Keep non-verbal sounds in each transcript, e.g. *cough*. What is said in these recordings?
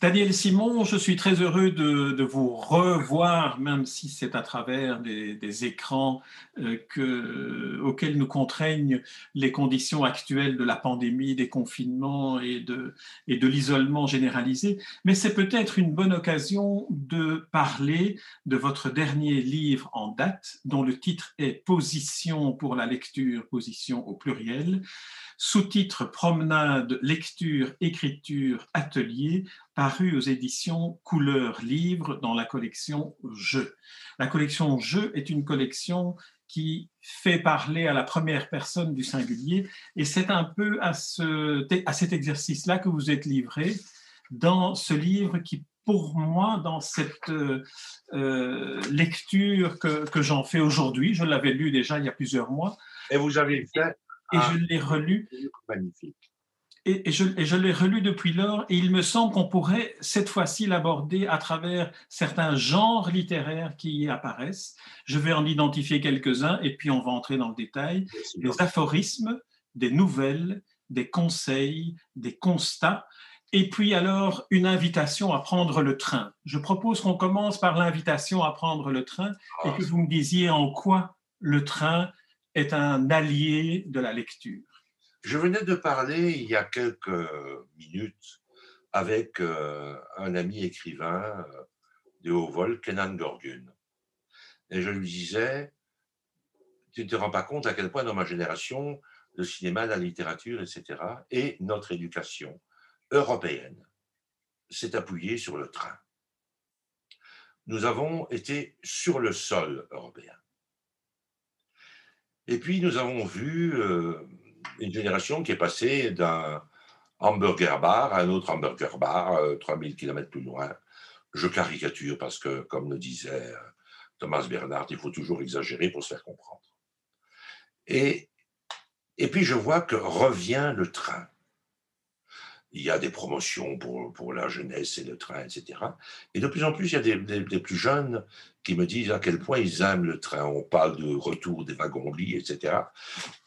Daniel Simon, je suis très heureux de, vous revoir, même si c'est à travers des, écrans euh, auxquels nous contraignent les conditions actuelles de la pandémie, des confinements et de l'isolement généralisé. Mais c'est peut-être une bonne occasion de parler de votre dernier livre en date, dont le titre est Position pour la lecture, position au pluriel sous-titre Promenade, lecture, écriture, atelier, paru aux éditions Couleur Livre dans la collection Jeux. La collection Jeux est une collection qui fait parler à la première personne du singulier et c'est un peu à, ce, à cet exercice-là que vous êtes livré dans ce livre qui pour moi, dans cette euh, lecture que, que j'en fais aujourd'hui, je l'avais lu déjà il y a plusieurs mois. Et vous avez fait et je l'ai relu. Magnifique. Et, je, je l'ai relu depuis lors, et il me semble qu'on pourrait cette fois-ci l'aborder à travers certains genres littéraires qui y apparaissent. Je vais en identifier quelques-uns, et puis on va entrer dans le détail. Des aphorismes, des nouvelles, des conseils, des constats, et puis alors une invitation à prendre le train. Je propose qu'on commence par l'invitation à prendre le train, et que vous me disiez en quoi le train est un allié de la lecture. Je venais de parler il y a quelques minutes avec euh, un ami écrivain euh, de haut vol, Kenan Gorgun. Et je lui disais, tu ne te rends pas compte à quel point dans ma génération, le cinéma, la littérature, etc., et notre éducation européenne s'est appuyée sur le train. Nous avons été sur le sol européen. Et puis, nous avons vu euh, une génération qui est passée d'un hamburger bar à un autre hamburger bar, 3000 euh, km plus loin. Je caricature parce que, comme le disait euh, Thomas Bernard, il faut toujours exagérer pour se faire comprendre. Et, et puis, je vois que revient le train il y a des promotions pour, pour la jeunesse et le train, etc. Et de plus en plus, il y a des, plus jeunes qui me disent à quel point ils aiment le train. On parle de retour des wagons-lits, etc.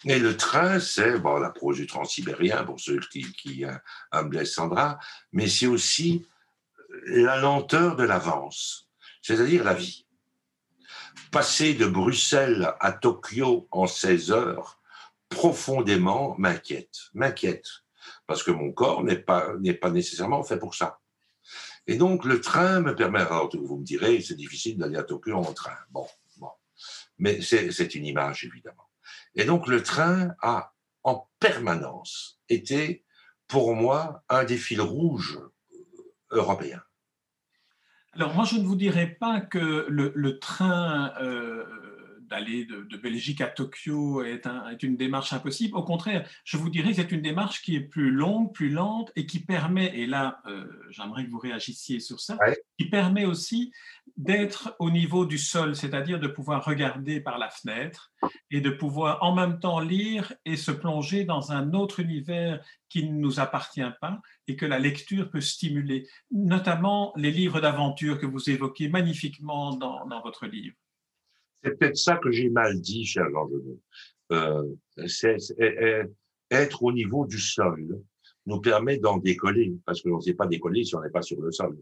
Et le train, c'est bon, la prose du transsibérien pour ceux qui, qui aiment Sandra, mais c'est aussi la lenteur de l'avance, c'est-à-dire la vie. Passer de Bruxelles à Tokyo en 16 heures, profondément m'inquiète, m'inquiète parce que mon corps n'est pas, n'est pas nécessairement fait pour ça. Et donc, le train me permet, alors vous me direz, c'est difficile d'aller à Tokyo en train. Bon, bon. Mais c'est une image, évidemment. Et donc, le train a en permanence été, pour moi, un des fils rouges européens. Alors, moi, je ne vous dirais pas que le, le train euh, d'aller de, Belgique à Tokyo est, est, une démarche impossible. Au contraire, je vous dirais que c'est une démarche qui est plus longue, plus lente et qui permet, et là, euh, j'aimerais que vous réagissiez sur ça, qui permet aussi d'être au niveau du sol, c'est-à-dire de pouvoir regarder par la fenêtre et de pouvoir en même temps lire et se plonger dans un autre univers qui ne nous appartient pas et que la lecture peut stimuler, notamment les livres d'aventure que vous évoquez magnifiquement dans, dans votre livre. C'est peut-être ça que j'ai mal dit, cher Jean euh, c'est, être au niveau du sol nous permet d'en décoller, parce que l'on ne sait pas décoller si on n'est pas sur le sol.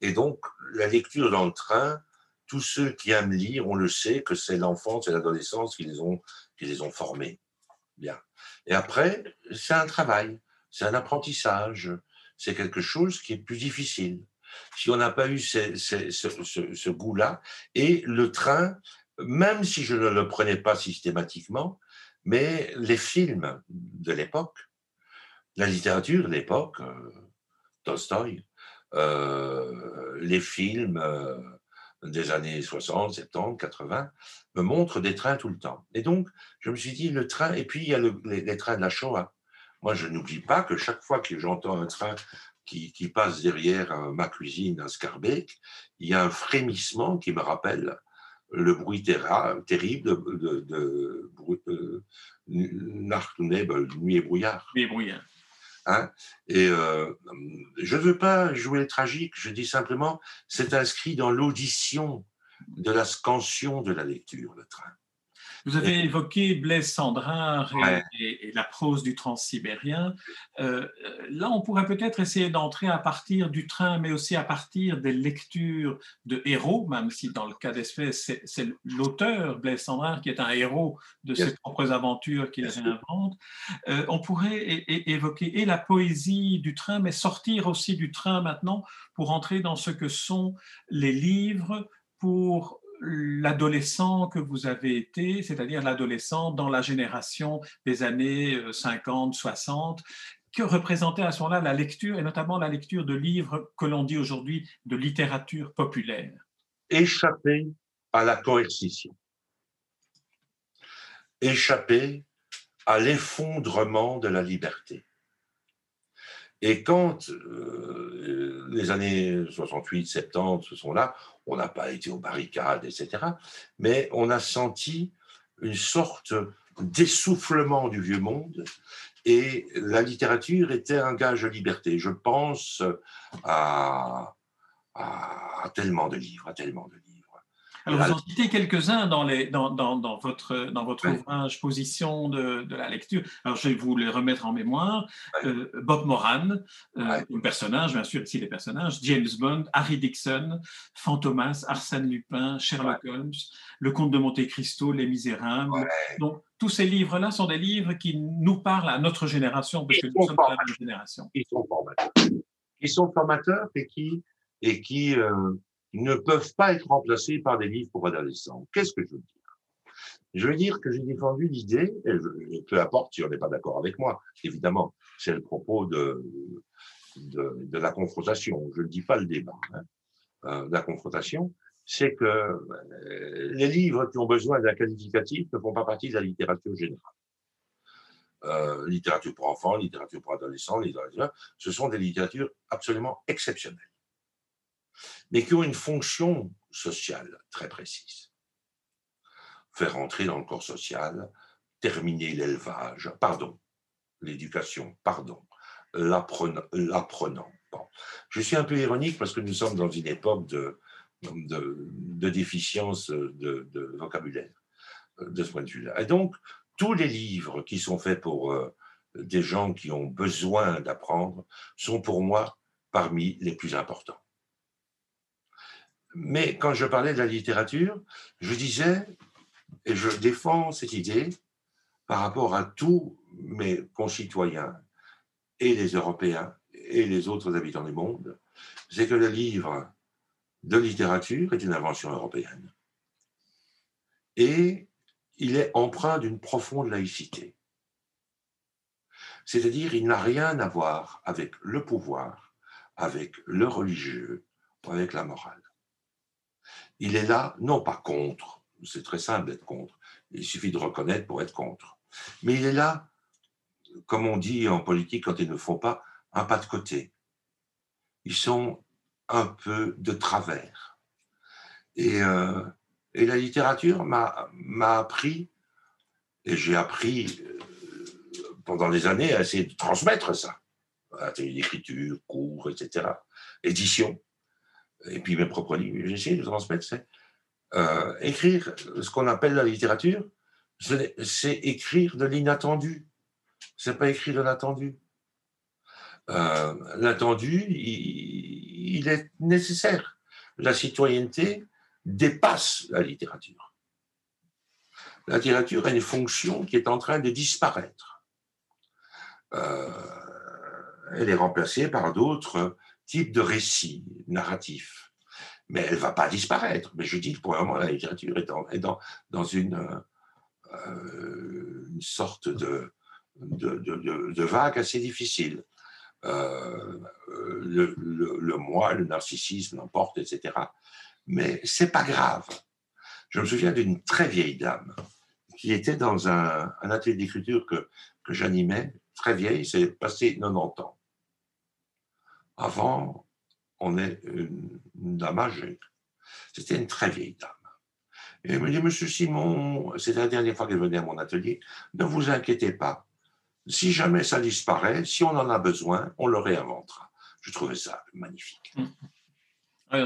Et donc, la lecture dans le train, tous ceux qui aiment lire, on le sait que c'est l'enfance et l'adolescence qui les ont, qui les ont formés. Bien. Et après, c'est un travail, c'est un apprentissage, c'est quelque chose qui est plus difficile si on n'a pas eu ce, goût-là. Et le train, même si je ne le prenais pas systématiquement, mais les films de l'époque, la littérature de l'époque, euh, Tolstoï, euh, les films euh, des années 60, 70, 80, me montrent des trains tout le temps. Et donc, je me suis dit, le train, et puis il y a les, trains de la Shoah. Moi, je n'oublie pas que chaque fois que j'entends un train qui, passe derrière euh, ma cuisine à Scarbeck, il y a un frémissement qui me rappelle le bruit terrible de, de, de, Nuit et brouillard. Nuit et brouillard. Hein et euh, je ne veux pas jouer le tragique, je dis simplement, c'est inscrit dans l'audition de la scansion de la lecture, le train. Vous avez évoqué Blaise Sandrard et, la prose du transsibérien. Euh, là, on pourrait peut-être essayer d'entrer à partir du train, mais aussi à partir des lectures de héros, même si dans le cas d'espèce, c'est l'auteur, Blaise Sandrard, qui est un héros de ses propres aventures qu'il réinvente. Euh, on pourrait évoquer et la poésie du train, mais sortir aussi du train maintenant pour entrer dans ce que sont les livres pour l'adolescent que vous avez été, c'est-à-dire l'adolescent dans la génération des années 50, euh, 60, que représentait à ce moment-là la lecture, et notamment la lecture de livres que l'on dit aujourd'hui de littérature populaire? Échapper à la coercition, échapper à l'effondrement de la liberté. Et quand euh, les années 68, 70 ce sont là, on n'a pas été aux barricades, etc. Mais on a senti une sorte d'essoufflement du vieux monde et la littérature était un gage de liberté. Je pense à, tellement de livres, à tellement de livres. Alors, vous en citez quelques-uns dans, dans, dans, dans, votre, dans votre ouvrage Position de, de, la lecture. Alors, je vais vous les remettre en mémoire. Euh, Bob Moran, euh, un personnage, bien sûr, ici les personnages, James Bond, Harry Dixon, Fantomas, Arsène Lupin, Sherlock Holmes, Le Comte de Monte Cristo, Les Misérables. Donc, tous ces livres-là sont des livres qui nous parlent à notre génération, parce que nous sommes la même génération. Ils sont formateurs. Ils sont formateurs et qui, et qui euh, ne peuvent pas être remplacés par des livres pour adolescents. Qu'est-ce que je veux dire Je veux dire que j'ai défendu l'idée, et, peu importe si on n'est pas d'accord avec moi, évidemment, c'est le propos de, de, la confrontation. Je ne dis pas le débat, hein, euh, la confrontation, c'est que euh, les livres qui ont besoin d'un qualificatif ne font pas partie de la littérature générale. Euh, littérature pour enfants, littérature pour adolescents, littérature, ce sont des littératures absolument exceptionnelles mais qui ont une fonction sociale très précise. Faire entrer dans le corps social, terminer l'élevage, pardon, l'éducation, pardon, l'apprenant. Je suis un peu ironique parce que nous sommes dans une époque de, déficience de, de, vocabulaire de ce point de vue-là. Et donc, tous les livres qui sont faits pour euh, des gens qui ont besoin d'apprendre sont pour moi parmi les plus importants. Mais quand je parlais de la littérature, je disais, et je défends cette idée par rapport à tous mes concitoyens, et les Européens, et les autres habitants du monde, c'est que le livre de littérature est une invention européenne. Et il est empreint d'une profonde laïcité. C'est-à-dire, il n'a rien à voir avec le pouvoir, avec le religieux, avec la morale il est là, non pas contre, c'est très simple d'être contre, il suffit de reconnaître pour être contre, mais il est là, comme on dit en politique quand ils ne font pas, un pas de côté. Ils sont un peu de travers. Et, euh, la littérature m'a appris, et j'ai appris euh, pendant des années à essayer de transmettre ça. Atelier d'écriture, cours, etc. Édition et puis mes propres livres, j'essaie de transmettre, c'est euh, écrire ce qu'on appelle la littérature, c'est écrire de l'inattendu. C'est pas écrire de l'attendu. Euh, l'attendu, il, est nécessaire. La citoyenneté dépasse la littérature. La littérature a une fonction qui est en train de disparaître. Euh, elle est remplacée par d'autres type de récit narratif. Mais elle ne va pas disparaître. Mais je dis que pour le moment, la littérature est, dans, euh, une sorte de, vague assez difficile. Euh, le, le, moi, le narcissisme l'emporte, etc. Mais c'est pas grave. Je me souviens d'une très vieille dame qui était dans un, un atelier d'écriture que, que j'animais, très vieille, c'est passé 90 ans. Avant, on est une, dame âgée. C'était une très vieille dame. Et elle me dit, Monsieur Simon, c'est la dernière fois qu'elle venait à mon atelier, ne vous inquiétez pas. Si jamais ça disparaît, si on en a besoin, on le réinventera. Je trouvais ça magnifique. Mmh.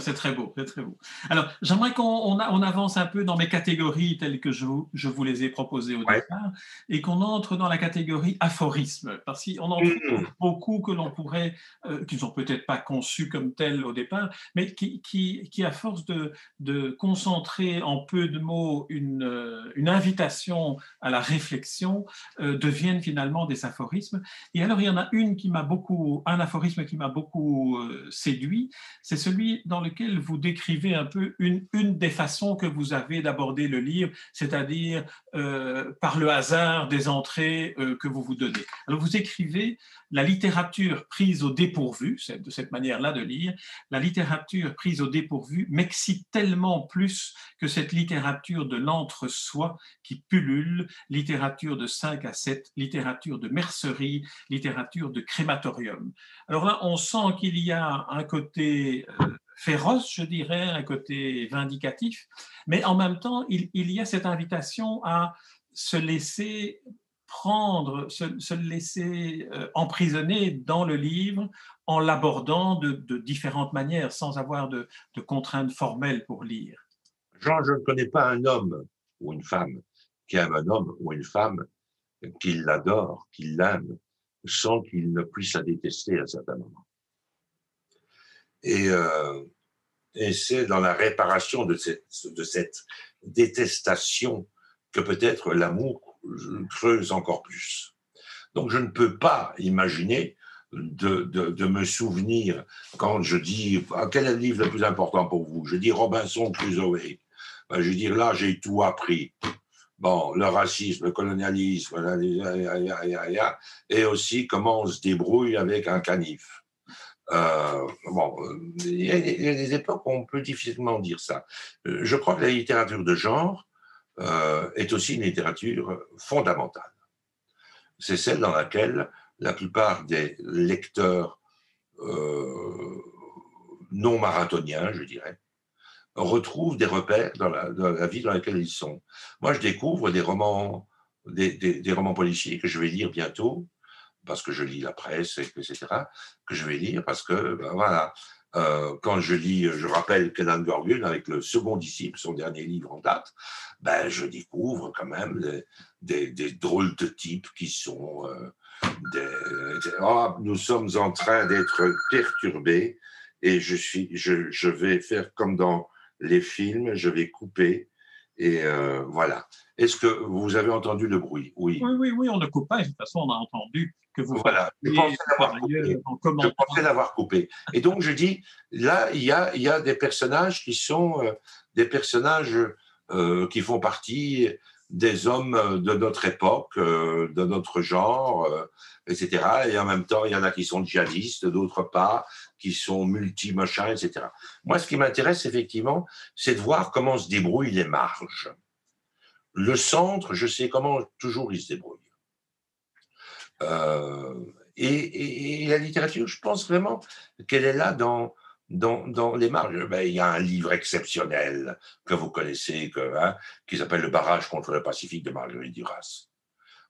C'est très beau, c'est très beau. Alors, j'aimerais qu'on on, avance un peu dans mes catégories telles que je, je vous les ai proposées au départ et qu'on entre dans la catégorie aphorisme, parce qu'on en trouve mmh. beaucoup que l'on pourrait, euh, qui ne sont peut-être pas conçus comme tels au départ, mais qui, qui, qui à force de, de, concentrer en peu de mots une, euh, une invitation à la réflexion, euh, deviennent finalement des aphorismes. Et alors, il y en a une qui m'a beaucoup, un aphorisme qui m'a beaucoup séduit, c'est celui dans lequel vous décrivez un peu une, une des façons que vous avez d'aborder le livre, c'est-à-dire euh, par le hasard des entrées euh, que vous vous donnez. Alors vous écrivez la littérature prise au dépourvu, c'est de cette manière-là de lire, la littérature prise au dépourvu m'excite tellement plus que cette littérature de l'entre-soi qui pullule, littérature de 5 à 7, littérature de mercerie, littérature de crématorium. Alors là, on sent qu'il y a un côté euh, féroce, je dirais, un côté vindicatif, mais en même temps, il, y a cette invitation à se laisser prendre, se, laisser euh, emprisonner dans le livre en l'abordant de, différentes manières, sans avoir de, contraintes formelles pour lire. Jean, je ne connais pas un homme ou une femme qui aime un homme ou une femme, qui l'adore, qui l'aime, sans qu'il ne puisse la détester à certains moments. Et, euh, et c'est dans la réparation de cette, de cette détestation que peut-être l'amour creuse encore plus. Donc je ne peux pas imaginer de, de, de, me souvenir quand je dis ah, quel est le livre le plus important pour vous? Je dis Robinson Crusoe. Ben, je dis là j'ai tout appris. Bon, le racisme, le colonialisme, et aussi comment on se débrouille avec un canif. Euh, bon, il y, a, des époques où on peut difficilement dire ça. Euh, je crois que la littérature de genre euh, est aussi une littérature fondamentale. C'est celle dans laquelle la plupart des lecteurs non marathoniens, je dirais, retrouvent des repères dans la, vie dans laquelle ils sont. Moi, je découvre des romans, des romans policiers que je vais lire bientôt, parce que je lis la presse, etc., que je vais lire parce que, ben voilà, euh, quand je lis, je rappelle Kenan Gorgun avec le second disciple, son dernier livre en date, ben, je découvre quand même des, des, drôles de types qui sont euh, des, oh, nous sommes en train d'être perturbés et je, suis, je, je, vais faire comme dans les films, je vais couper et euh, voilà. Est-ce que vous avez entendu le bruit? Oui. oui. Oui, oui, on ne coupe pas. De toute façon, on a entendu que vous. Voilà. Je pensais l'avoir coupé. Et donc, je dis, là, il y a, y a des personnages qui sont euh, des personnages euh, qui font partie des hommes de notre époque, de notre genre, etc. Et en même temps, il y en a qui sont djihadistes, d'autres pas, qui sont multi-machins, etc. Moi, ce qui m'intéresse, effectivement, c'est de voir comment se débrouillent les marges. Le centre, je sais comment toujours il se débrouille. Euh, et, la littérature, je pense vraiment qu'elle est là dans, dans, dans les marges. Ben, il y a un livre exceptionnel que vous connaissez, que, hein, qui s'appelle Le barrage contre le Pacifique de Marguerite Duras.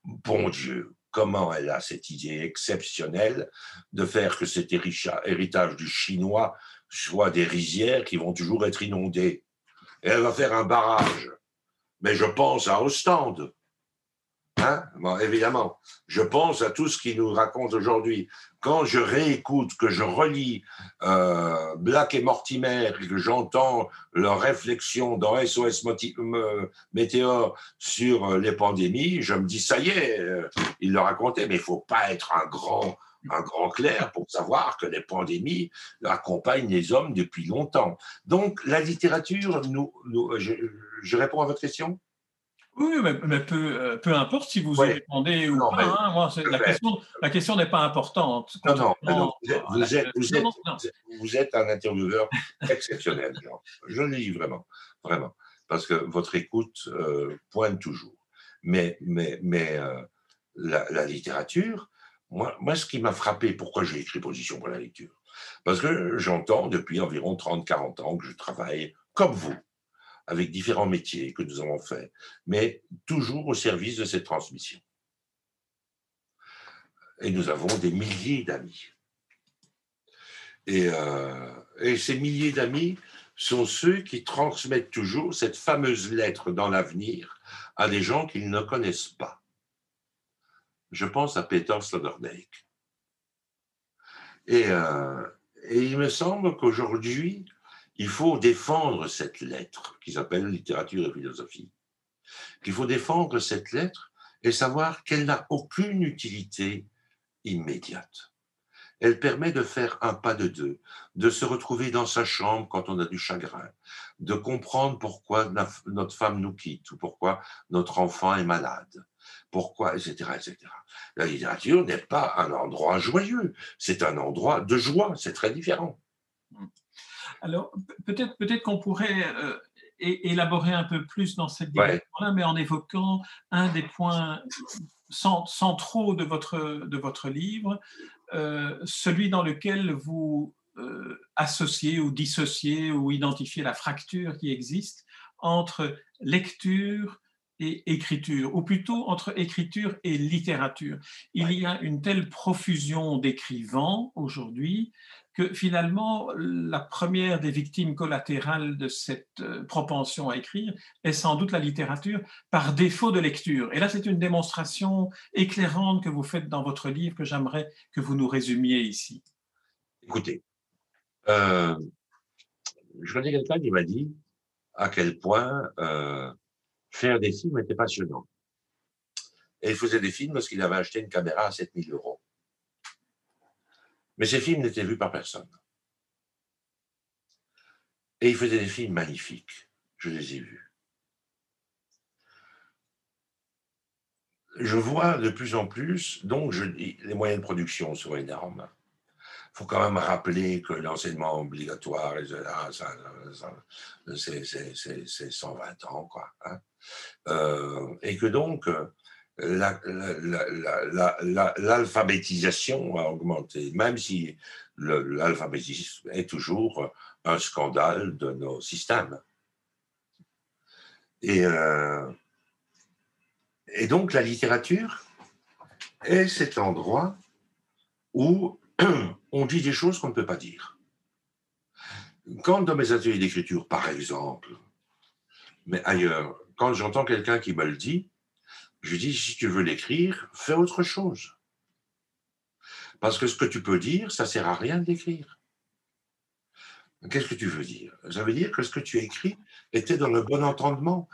Bon Dieu, comment elle a cette idée exceptionnelle de faire que cet héritage du chinois soit des rizières qui vont toujours être inondées? Et elle va faire un barrage mais je pense à Ostende. Hein? Évidemment, je pense à tout ce qu'il nous raconte aujourd'hui. Quand je réécoute, que je relis euh, Black et Mortimer et que j'entends leurs réflexions dans SOS Météor sur euh, les pandémies, je me dis, ça y est, euh, il le racontait, mais il faut pas être un grand un grand clair pour savoir que les pandémies accompagnent les hommes depuis longtemps. Donc la littérature, nous, je réponds à votre question? Oui, mais, peu, euh, peu, importe si vous répondez ou pas. Hein, la, question, la, question, n'est pas importante. Non, non, vous, êtes, vous, êtes, un intervieweur exceptionnel. Je le dis vraiment, vraiment. Parce que votre écoute euh, pointe toujours. Mais, mais, mais euh, la, littérature, moi, moi, ce qui m'a frappé, pourquoi j'ai écrit Position pour la lecture? Parce que j'entends depuis environ 30-40 ans que je travaille comme vous avec différents métiers que nous avons faits, mais toujours au service de cette transmission. Et nous avons des milliers d'amis. Et, euh, et ces milliers d'amis sont ceux qui transmettent toujours cette fameuse lettre dans l'avenir à des gens qu'ils ne connaissent pas. Je pense à Peter Sloterdijk. Et, euh, et il me semble qu'aujourd'hui, il faut défendre cette lettre qui s'appelle littérature et philosophie. Qu'il faut défendre cette lettre et savoir qu'elle n'a aucune utilité immédiate. Elle permet de faire un pas de deux, de se retrouver dans sa chambre quand on a du chagrin, de comprendre pourquoi notre femme nous quitte ou pourquoi notre enfant est malade, pourquoi, etc. etc. La littérature n'est pas un endroit joyeux, c'est un endroit de joie, c'est très différent. Alors, peut-être peut qu'on pourrait euh, élaborer un peu plus dans cette direction-là, mais en évoquant un des points centraux de votre, de votre livre, euh, celui dans lequel vous euh, associez ou dissociez ou identifiez la fracture qui existe entre lecture et écriture, ou plutôt entre écriture et littérature. Il y a une telle profusion d'écrivants aujourd'hui que finalement, la première des victimes collatérales de cette euh, propension à écrire est sans doute la littérature par défaut de lecture. Et là, c'est une démonstration éclairante que vous faites dans votre livre que j'aimerais que vous nous résumiez ici. Écoutez, euh, je connais quelqu'un qui m'a dit à quel point euh, faire des films était passionnant. Et il faisait des films parce qu'il avait acheté une caméra à 7000 euros. Mais ces films n'étaient vus par personne. Et il faisait des films magnifiques. Je les ai vus. Je vois de plus en plus, donc je, les moyens de production sont énormes. Il faut quand même rappeler que l'enseignement obligatoire, c'est 120 ans, quoi. Hein. Euh, et que donc, l'alphabétisation a augmenté, même si l'alphabétisme est toujours un scandale de nos systèmes. Et, euh, et donc la littérature est cet endroit où *clears throat* on dit des choses qu'on ne peut pas dire. Quand dans mes ateliers d'écriture, par exemple, mais ailleurs, quand j'entends quelqu'un qui me le dit, je dis, si tu veux l'écrire, fais autre chose. Parce que ce que tu peux dire, ça sert à rien d'écrire. Qu'est-ce que tu veux dire? Ça veut dire que ce que tu écris était dans le bon entendement.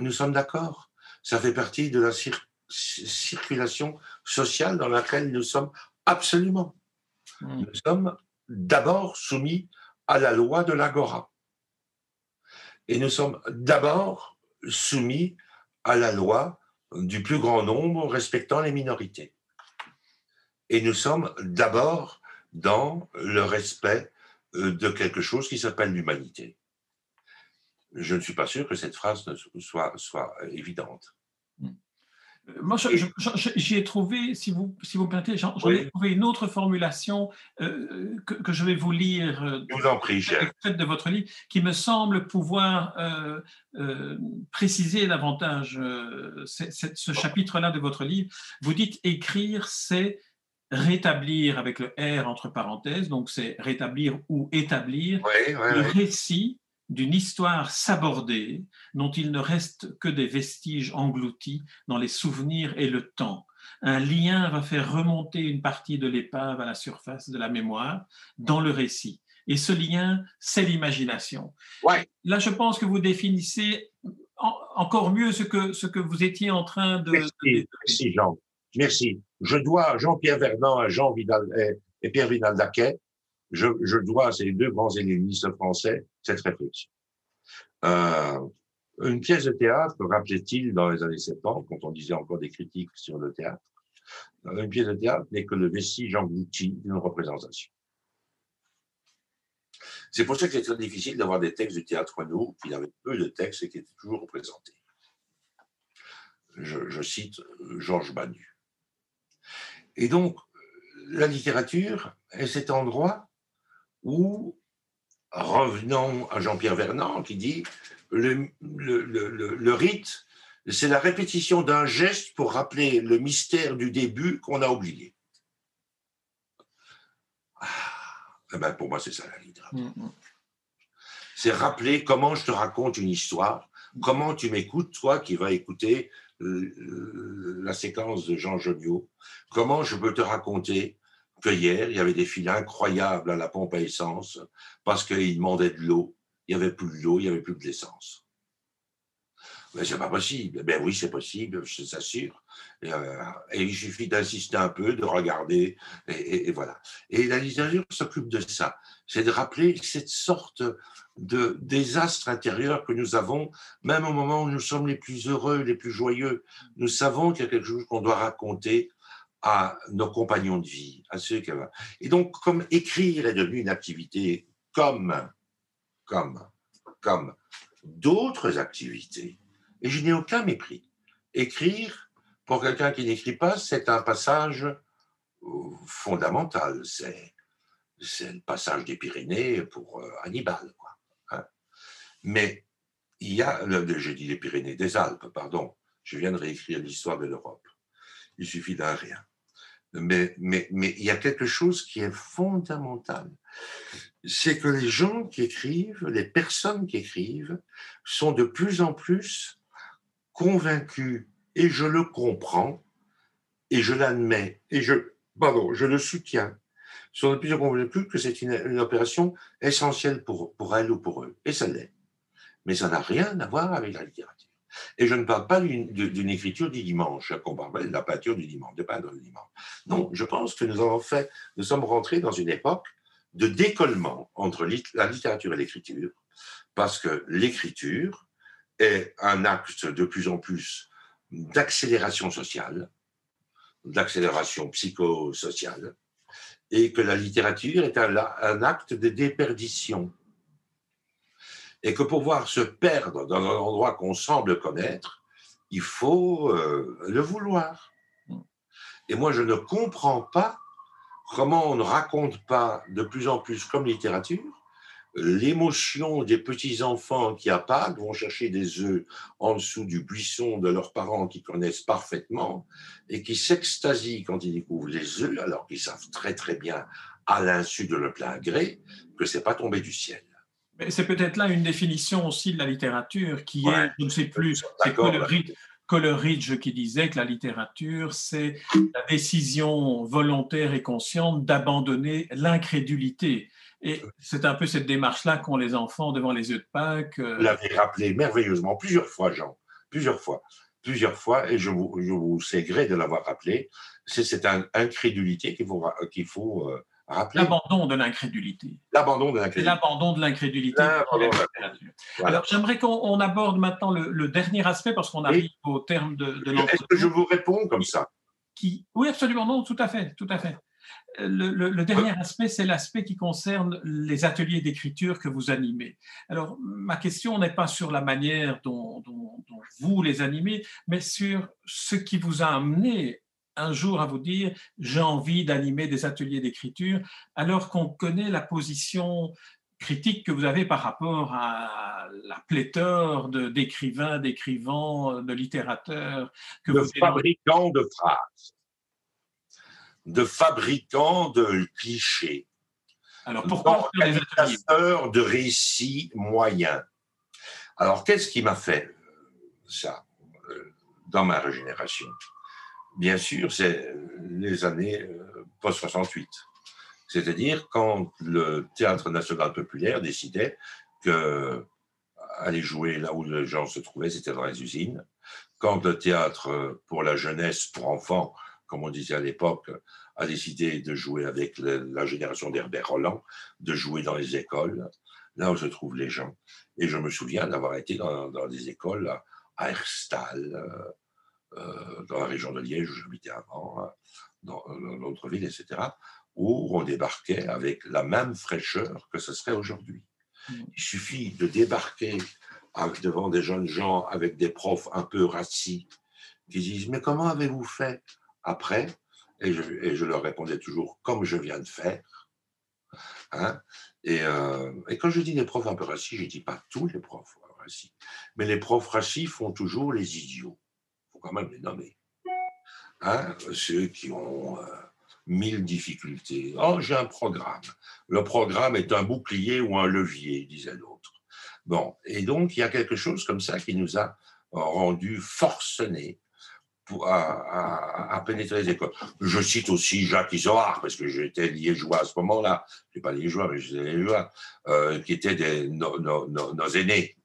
Nous sommes d'accord. Ça fait partie de la circulation sociale dans laquelle nous sommes absolument. Hmm. Nous sommes d'abord soumis à la loi de l'agora. Et nous sommes d'abord soumis à la loi du plus grand nombre respectant les minorités. Et nous sommes d'abord dans le respect euh, de quelque chose qui s'appelle l'humanité. Je ne suis pas sûr que cette phrase soit, soit évidente. Hmm. Moi, j'y ai trouvé, si vous, si vous permettez, j'en ai trouvé une autre formulation euh, que, je vais vous lire euh, vous en prie, de votre livre, qui me semble pouvoir euh, préciser davantage ce chapitre-là de votre livre. Vous dites écrire, c'est rétablir avec le R entre parenthèses, donc c'est rétablir ou établir le récit d'une histoire sabordée dont il ne reste que des vestiges engloutis dans les souvenirs et le temps. Un lien va faire remonter une partie de l'épave à la surface de la mémoire dans le récit. Et ce lien, c'est l'imagination. Ouais. Là, je pense que vous définissez encore mieux ce que, ce que vous étiez en train de... Merci, Jean. Merci. Je dois Jean-Pierre Vernant à Jean Vidal et, Pierre Vidal-Daquet je, je dois à ces deux grands hellénistes français cette réflexion. Euh, une pièce de théâtre, rappelait-il dans les années 70, quand on disait encore des critiques sur le théâtre, une pièce de théâtre n'est que le vestige englouti d'une représentation. C'est pour ça que c'est très difficile d'avoir des textes de théâtre nous, qui avaient peu de textes et qui étaient toujours représentés. Je, je cite Georges Banu. Et donc, la littérature est cet endroit ou revenons à Jean-Pierre Vernant qui dit le, le, rite, c'est la répétition d'un geste pour rappeler le mystère du début qu'on a oublié. Ah, Eh ben, pour moi, c'est ça la littérature. Mm, mm. C'est rappeler comment je te raconte une histoire, comment tu m'écoutes, toi qui vas écouter euh, la séquence de Jean Joniot, comment je peux te raconter que hier, il y avait des files incroyables à la pompe à essence parce qu'ils demandaient de l'eau. Il n'y avait plus de l'eau, il n'y avait plus de l'essence. Mais c'est pas possible. Ben oui, c'est possible, je t'assure. Euh, et, il suffit d'insister un peu, de regarder, et, et voilà. Et la littérature s'occupe de ça. C'est de rappeler cette sorte de désastre intérieur que nous avons, même au moment où nous sommes les plus heureux, les plus joyeux. Nous savons qu'il y a quelque chose qu'on doit raconter à nos compagnons de vie, à ceux qui... Et donc, comme écrire est devenu une activité comme, comme, comme d'autres activités, et je n'ai aucun mépris. Écrire, pour quelqu'un qui n'écrit pas, c'est un passage euh, fondamental. C'est, le passage des Pyrénées pour euh, Hannibal. Hein. Mais il y a, j'ai dit les Pyrénées, des Alpes, pardon. Je viens de réécrire l'histoire de l'Europe. Il suffit d'un rien. Mais, il y a quelque chose qui est fondamental. C'est que les gens qui écrivent, les personnes qui écrivent, sont de plus en plus convaincus, et je le comprends, et je l'admets, et je, pardon, je le soutiens, sont de plus en plus convaincus que c'est une, opération essentielle pour, pour elles ou pour eux. Et ça l'est. Mais ça n'a rien à voir avec la littérature. Et je ne parle pas d'une écriture du dimanche, qu'on parle de la peinture du dimanche, de peindre du dimanche. Non, je pense que nous avons fait, nous sommes rentrés dans une époque de décollement entre la littérature et l'écriture, parce que l'écriture est un acte de plus en plus d'accélération sociale, d'accélération psychosociale, et que la littérature est un, un acte de déperdition et que pour pouvoir se perdre dans un endroit qu'on semble connaître, il faut euh, le vouloir. Et moi, je ne comprends pas comment on ne raconte pas de plus en plus comme littérature l'émotion des petits-enfants qui à Pâques vont chercher des œufs en dessous du buisson de leurs parents qui connaissent parfaitement et qui s'extasient quand ils découvrent les œufs alors qu'ils savent très très bien à l'insu de le plein gré que c'est pas tombé du ciel. C'est peut-être là une définition aussi de la littérature qui est, je ne sais plus, c'est Coleridge, qui disait que la littérature, c'est la décision volontaire et consciente d'abandonner l'incrédulité. Et c'est un peu cette démarche-là qu'ont les enfants devant les œufs de Pâques. Euh. Vous l'avez rappelé merveilleusement plusieurs fois, Jean, plusieurs fois, plusieurs fois, et je vous, je vous sais gré de l'avoir rappelé. C'est cette incrédulité qu'il faut, qu'il faut euh, L'abandon de l'incrédulité. L'abandon de l'incrédulité. L'abandon de l'incrédulité. Alors j'aimerais qu'on aborde maintenant le, dernier aspect parce qu'on arrive au terme de, de l'entretien. Est-ce que je vous réponds comme ça? Qui... Oui, absolument, non, tout à fait, tout à fait. Le, dernier aspect, c'est l'aspect qui concerne les ateliers d'écriture que vous animez. Alors, ma question n'est pas sur la manière dont, dont, vous les animez, mais sur ce qui vous a amené un jour à vous dire j'ai envie d'animer des ateliers d'écriture, alors qu'on connaît la position critique que vous avez par rapport à la pléthore d'écrivains, d'écrivants, de littérateurs. Que de fabricants de phrases, de fabricants de clichés. Alors pourquoi les de récits moyens Alors qu'est-ce qui m'a fait euh, ça euh, dans ma régénération? Bien sûr, c'est les années euh, post-68. C'est-à-dire quand le Théâtre national populaire décidait que aller jouer là où les gens se trouvaient, c'était dans les usines. Quand le théâtre pour la jeunesse, pour enfants, comme on disait à l'époque, a décidé de jouer avec la génération d'Herbert Roland, de jouer dans les écoles, là où se trouvent les gens. Et je me souviens d'avoir été dans, des écoles à Herstal, euh, euh, dans la région de Liège où j'habitais avant, hein, dans, l'autre ville, etc., où on débarquait avec la même fraîcheur que ce serait aujourd'hui. Mm. Il suffit de débarquer devant des jeunes gens avec des profs un peu rassis qui disent Mais comment avez-vous fait après? Et je, leur répondais toujours comme je viens de faire. Hein et, euh, et, quand je dis des profs un peu rassis, je ne dis pas tous les profs rassis. Mais les profs rassis font toujours les idiots quand même les nommer. Hein, ceux qui ont euh, mille difficultés. Oh, j'ai un programme. Le programme est un bouclier ou un levier, disait l'autre. Bon, et donc il y a quelque chose comme ça qui nous a rendu forcenés à, pénétrer les écoles. Je cite aussi Jacques Isoard, parce que j'étais liégeois à ce moment-là. Je n'étais pas liégeois, mais j'étais liégeois, euh, qui étaient des, nos, aînés.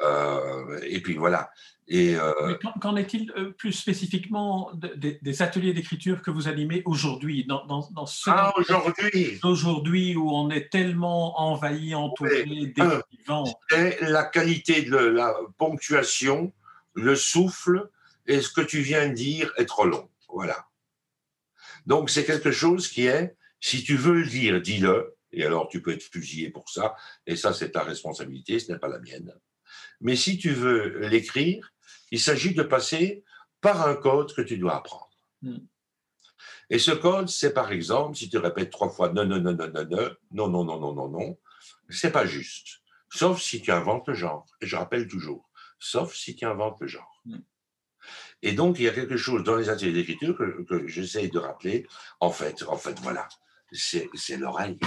Euh, et puis voilà. Et euh, qu'en est-il plus spécifiquement des ateliers d'écriture que vous animez aujourd'hui dans, dans, ce ah, aujourd'hui aujourd'hui où on est tellement envahi, entouré d'écrivains C'est la qualité de la ponctuation, le souffle, et ce que tu viens de dire est trop long. Voilà. Donc c'est quelque chose qui est, si tu veux le dire, dis-le, et alors tu peux être fusillé pour ça, et ça c'est ta responsabilité, ce n'est pas la mienne. Mais si tu veux l'écrire, il s'agit de passer par un code que tu dois apprendre. Hmm. Et ce code, c'est par exemple, si tu répètes trois fois non, non, non, non, non, non, non, non, non, non, non, non, c'est pas juste. Sauf si tu inventes le genre. Et je rappelle toujours, sauf si tu inventes le genre. Hmm. Et donc, il y a quelque chose dans les ateliers d'écriture que, j'essaie de rappeler. En fait, en fait, voilà, c'est l'oreille.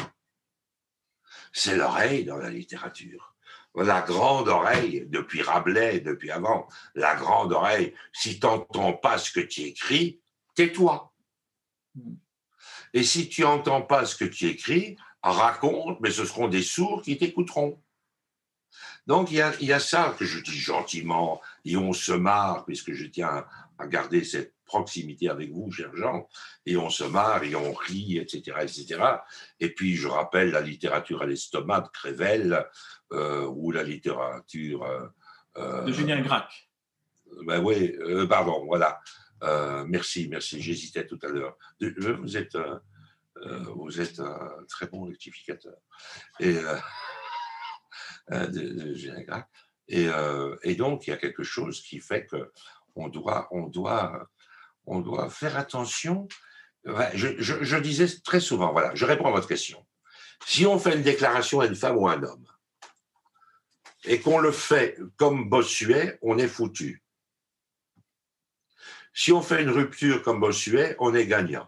C'est l'oreille dans la littérature. La grande oreille, depuis Rabelais, depuis avant, la grande oreille, si tu n'entends pas ce que tu écris, tais-toi. Et si tu n'entends pas ce que tu écris, raconte, mais ce seront des sourds qui t'écouteront. Donc, il y, a, ça que je dis gentiment, et on se marre, puisque je tiens à garder cette proximité avec vous, cher Jean, et on se marre, et on rit, etc., etc. Et puis, je rappelle la littérature à l'estomac de Crével, euh, ou la littérature... Euh, de Julien Gracq. Ben oui, euh, pardon, voilà. merci, merci, j'hésitais tout à l'heure. Vous êtes, vous êtes un très bon rectificateur. Et... Euh, *laughs* de, Et, euh, et, donc, il y a quelque chose qui fait que on doit, on doit, on doit faire attention. Je, disais très souvent, voilà, je réponds à votre question. Si on fait une déclaration à une femme ou à un homme, et qu'on le fait comme Bossuet, on est foutu. Si on fait une rupture comme Bossuet, on est gagnant.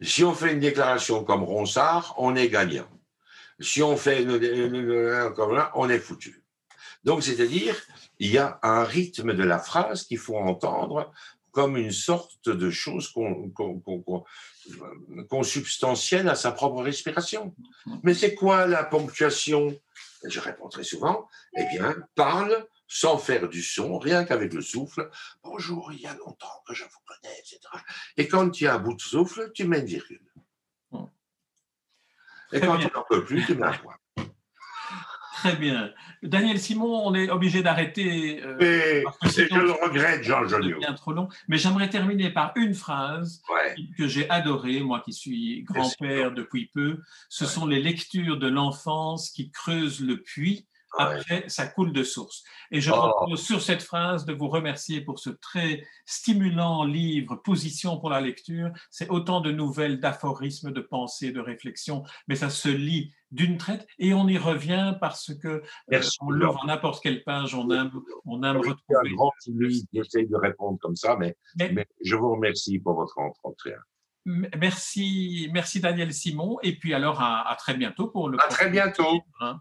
Si on fait une déclaration comme Ronsard, on est gagnant. Si on fait comme là, on est foutu. Donc, c'est-à-dire, il y a un rythme de la phrase qu'il faut entendre comme une sorte de chose qu'on consubstantielle à sa propre respiration. Mais c'est quoi la ponctuation? Je réponds très souvent, eh bien, parle sans faire du son, rien qu'avec le souffle. Bonjour, il y a longtemps que je vous connais, etc. Et quand tu as un bout de souffle, tu mets une virgule. Et quand tu n'en peux plus, tu mets un point. *laughs* Très bien. Daniel Simon, on est obligé d'arrêter. Euh, je le regrette, Jean Joliot. bien trop long. Mais j'aimerais terminer par une phrase que j'ai adorée, moi qui suis grand-père depuis peu. Ce sont les lectures de l'enfance qui creusent le puits après, ça coule de source. Et je oh. sur cette phrase de vous remercier pour ce très stimulant livre, Position pour la lecture. C'est autant de nouvelles, d'aphorismes, de pensées, de réflexions, mais ça se lit d'une traite et on y revient parce que euh, on l'ouvre n'importe quelle page, on aime, on aime retrouver. Un grand j'essaie de répondre comme ça, mais, mais, je vous remercie pour votre entretien. Merci, merci Daniel Simon, et puis alors à, très bientôt pour le. À très bientôt. Hein.